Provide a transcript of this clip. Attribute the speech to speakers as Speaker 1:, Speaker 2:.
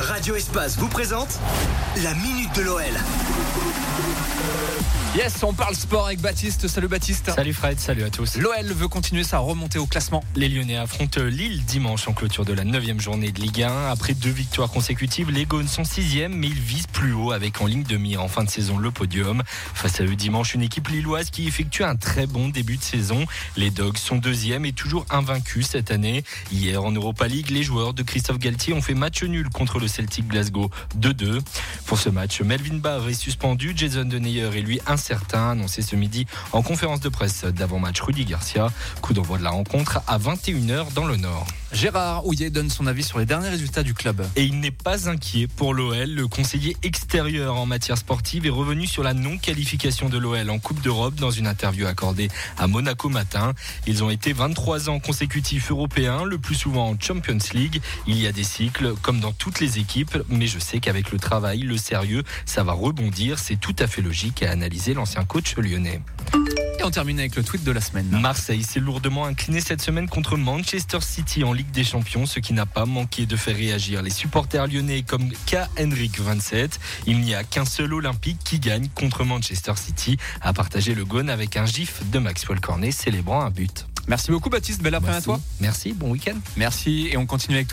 Speaker 1: Radio Espace vous présente la Minute de l'OL.
Speaker 2: Yes, on parle sport avec Baptiste. Salut Baptiste.
Speaker 3: Salut Fred, salut à tous.
Speaker 2: L'OL veut continuer sa remontée au classement.
Speaker 3: Les Lyonnais affrontent Lille dimanche en clôture de la 9 journée de Ligue 1. Après deux victoires consécutives, les Gaunes sont 6 mais ils visent plus haut avec en ligne de mire en fin de saison le podium. Face à eux dimanche, une équipe lilloise qui effectue un très bon début de saison. Les Dogs sont deuxième et toujours invaincus cette année. Hier en Europa League, les joueurs de Christophe Galtier ont fait match nul contre le Celtic Glasgow 2-2. Pour ce match, Melvin Barr est suspendu, Jason Deneyer est lui incertain, annoncé ce midi en conférence de presse d'avant-match Rudy Garcia. Coup d'envoi de la rencontre à 21h dans le Nord.
Speaker 2: Gérard Houillet donne son avis sur les derniers résultats du club.
Speaker 3: Et il n'est pas inquiet pour l'OL. Le conseiller extérieur en matière sportive est revenu sur la non-qualification de l'OL en Coupe d'Europe dans une interview accordée à Monaco matin. Ils ont été 23 ans consécutifs européens, le plus souvent en Champions League. Il y a des cycles comme dans toutes les équipes, mais je sais qu'avec le travail, le sérieux, ça va rebondir. C'est tout à fait logique, à analyser l'ancien coach lyonnais.
Speaker 2: Et on termine avec le tweet de la semaine.
Speaker 3: Marseille s'est lourdement incliné cette semaine contre Manchester City en Ligue des Champions, ce qui n'a pas manqué de faire réagir les supporters lyonnais comme K. Henrik 27. Il n'y a qu'un seul Olympique qui gagne contre Manchester City, a partagé le Gone avec un gif de Maxwell Cornet célébrant un but.
Speaker 2: Merci beaucoup Baptiste, belle après-midi à toi.
Speaker 3: Merci, bon week-end.
Speaker 2: Merci et on continue avec